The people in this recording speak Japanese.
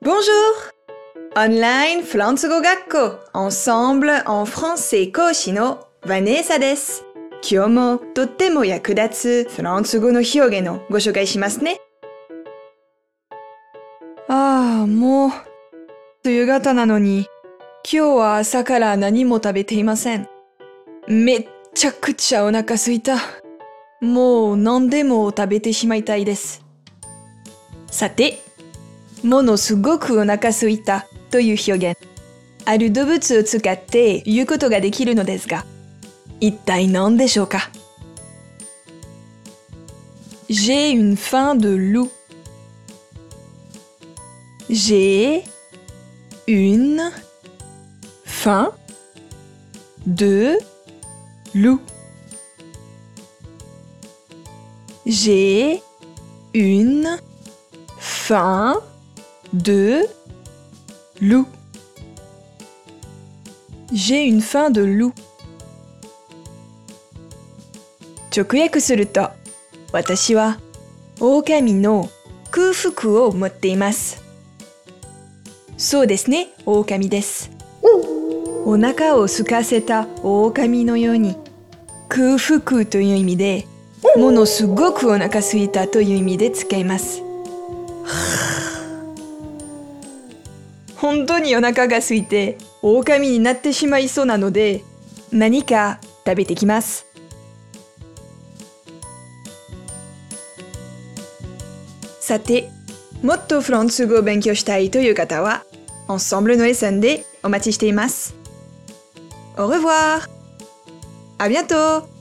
Bonjour! Online フランス語学校 Ensemble en français 講師のヴァネーサです。今日もとっても役立つフランス語の表現をご紹介しますね。ああ、もう、梅雨型なのに、今日は朝から何も食べていません。めっちゃくちゃお腹すいた。もう何でも食べてしまいたいです。さて、ものすごくお腹すいたという表現。ある動物を使って言うことができるのですが、一体何でしょうか？J'ai une faim de loup. J'ai une faim de loup. J'ai une faim de loup. J'ai une faim de loup. 直訳すると、私は狼の空腹を持っています。そうですね、狼です。お腹を空かせた狼のように、空腹という意味で、ものすごくお腹すいたという意味で使います。本当にお腹が空いて狼になってしまいそうなので何か食べてきます。さて、もっとフランス語を勉強したいという方は、Ensemble のレッスンでお待ちしています。Au revoir! À bientôt!